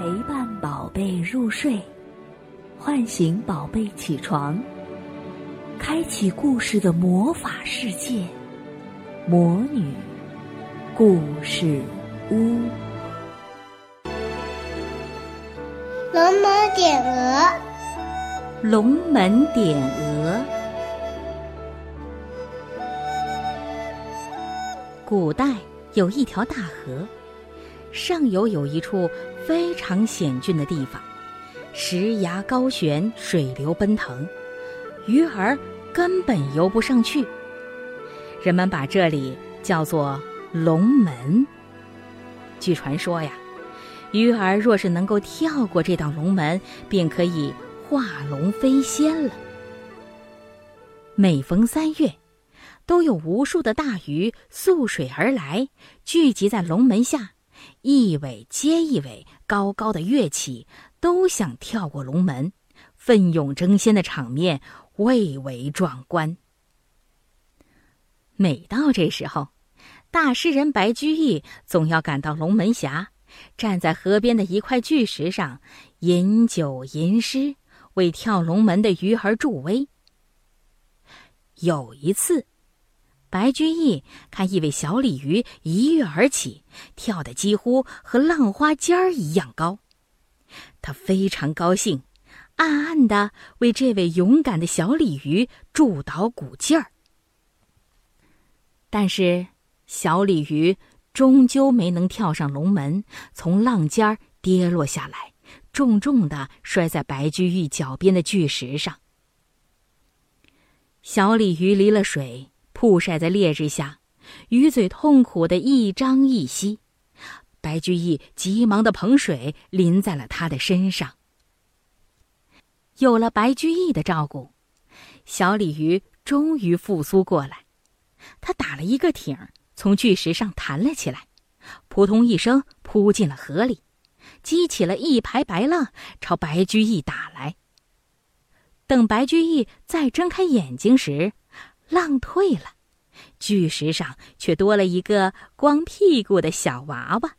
陪伴宝贝入睡，唤醒宝贝起床，开启故事的魔法世界——魔女故事屋。龙门点鹅，龙门点鹅。古代有一条大河，上游有一处非常险峻的地方，石崖高悬，水流奔腾，鱼儿根本游不上去。人们把这里叫做龙门。据传说呀。鱼儿若是能够跳过这道龙门，便可以化龙飞仙了。每逢三月，都有无数的大鱼溯水而来，聚集在龙门下，一尾接一尾，高高的跃起，都想跳过龙门，奋勇争先的场面蔚为壮观。每到这时候，大诗人白居易总要赶到龙门峡。站在河边的一块巨石上，饮酒吟诗，为跳龙门的鱼儿助威。有一次，白居易看一尾小鲤鱼一跃而起，跳得几乎和浪花尖儿一样高，他非常高兴，暗暗的为这位勇敢的小鲤鱼助导鼓劲儿。但是，小鲤鱼。终究没能跳上龙门，从浪尖儿跌落下来，重重的摔在白居易脚边的巨石上。小鲤鱼离了水，曝晒在烈日下，鱼嘴痛苦的一张一吸。白居易急忙的捧水淋在了他的身上。有了白居易的照顾，小鲤鱼终于复苏过来，他打了一个挺。从巨石上弹了起来，扑通一声扑进了河里，激起了一排白浪，朝白居易打来。等白居易再睁开眼睛时，浪退了，巨石上却多了一个光屁股的小娃娃。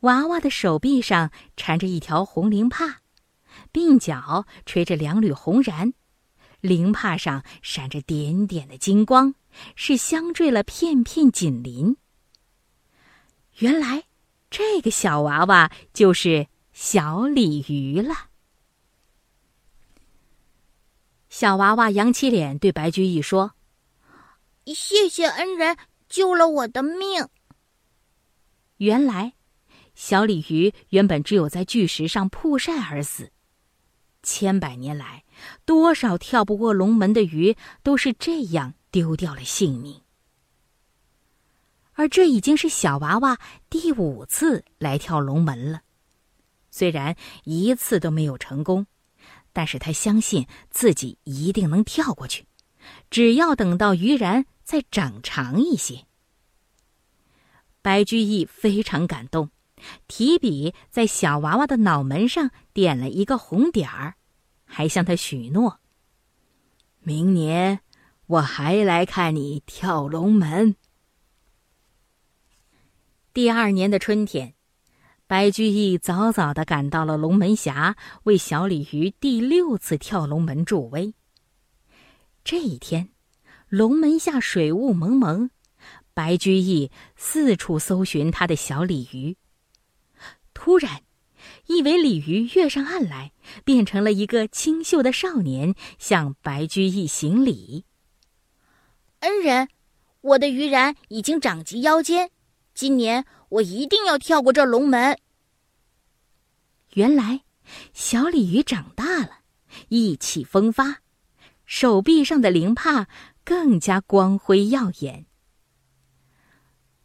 娃娃的手臂上缠着一条红绫帕，鬓角垂着两缕红髯，绫帕上闪着点点的金光。是镶缀了片片锦鳞。原来，这个小娃娃就是小鲤鱼了。小娃娃扬起脸对白居易说：“谢谢恩人救了我的命。”原来，小鲤鱼原本只有在巨石上曝晒而死。千百年来，多少跳不过龙门的鱼都是这样。丢掉了性命，而这已经是小娃娃第五次来跳龙门了。虽然一次都没有成功，但是他相信自己一定能跳过去，只要等到鱼髯再长长一些。白居易非常感动，提笔在小娃娃的脑门上点了一个红点儿，还向他许诺：明年。我还来看你跳龙门。第二年的春天，白居易早早的赶到了龙门峡，为小鲤鱼第六次跳龙门助威。这一天，龙门下水雾蒙蒙，白居易四处搜寻他的小鲤鱼。突然，一尾鲤鱼跃上岸来，变成了一个清秀的少年，向白居易行礼。恩人，我的鱼髯已经长及腰间，今年我一定要跳过这龙门。原来，小鲤鱼长大了，意气风发，手臂上的鳞帕更加光辉耀眼。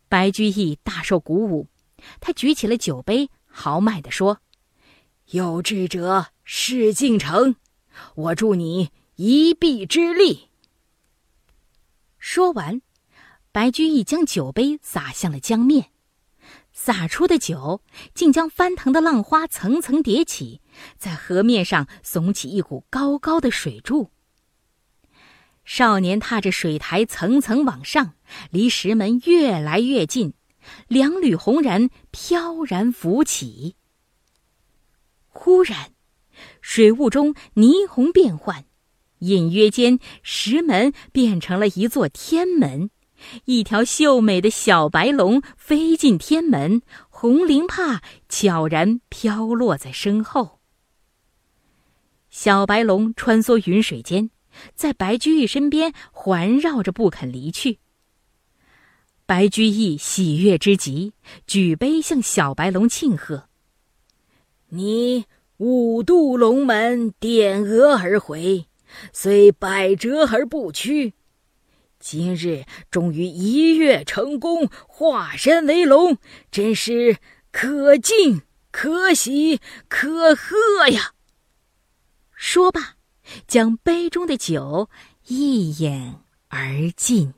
白居易大受鼓舞，他举起了酒杯，豪迈地说：“有志者事竟成，我助你一臂之力。”说完，白居易将酒杯洒向了江面，洒出的酒竟将翻腾的浪花层层叠起，在河面上耸起一股高高的水柱。少年踏着水台层层往上，离石门越来越近，两缕红髯飘然浮起。忽然，水雾中霓虹变幻，隐约间石门变成了一座天门，一条秀美的小白龙飞进天门，红绫帕悄然飘落在身后。小白龙穿梭云水间，在白居易身边环绕着，不肯离去。白居易喜悦之极，举杯向小白龙庆贺：“你五渡龙门，点额而回，虽百折而不屈。今日终于一跃成功，化身为龙，真是可敬可喜可贺呀！”说罢，将杯中的酒一饮而尽。